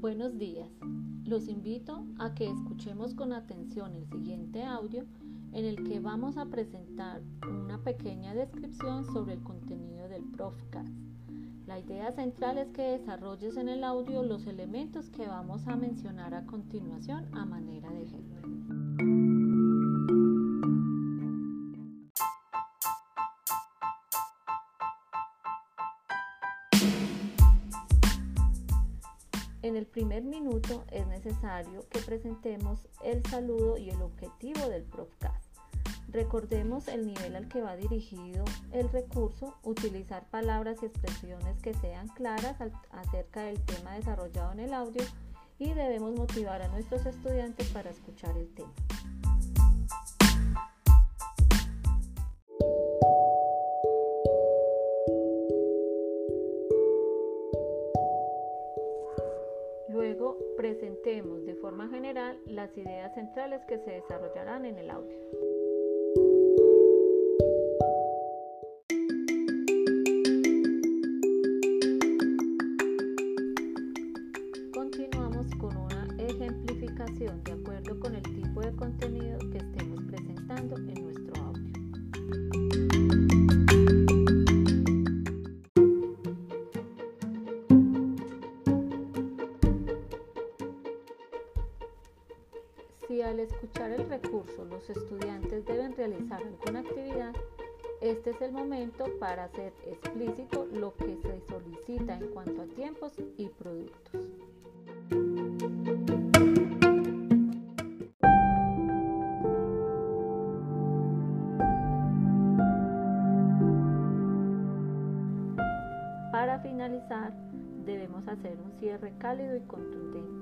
Buenos días. Los invito a que escuchemos con atención el siguiente audio en el que vamos a presentar una pequeña descripción sobre el contenido del Profcast. La idea central es que desarrolles en el audio los elementos que vamos a mencionar a continuación a manera de ejemplo. En el primer minuto es necesario que presentemos el saludo y el objetivo del Profcast. Recordemos el nivel al que va dirigido el recurso, utilizar palabras y expresiones que sean claras acerca del tema desarrollado en el audio y debemos motivar a nuestros estudiantes para escuchar el tema. Luego presentemos de forma general las ideas centrales que se desarrollarán en el audio. Continuamos con una ejemplificación de acuerdo con el tipo de contenido Si al escuchar el recurso los estudiantes deben realizar alguna actividad, este es el momento para hacer explícito lo que se solicita en cuanto a tiempos y productos. Para finalizar, debemos hacer un cierre cálido y contundente,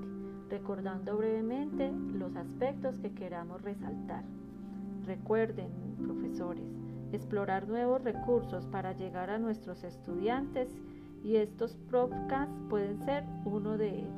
recordando brevemente los aspectos que queramos resaltar. Recuerden, profesores, explorar nuevos recursos para llegar a nuestros estudiantes y estos podcasts pueden ser uno de ellos.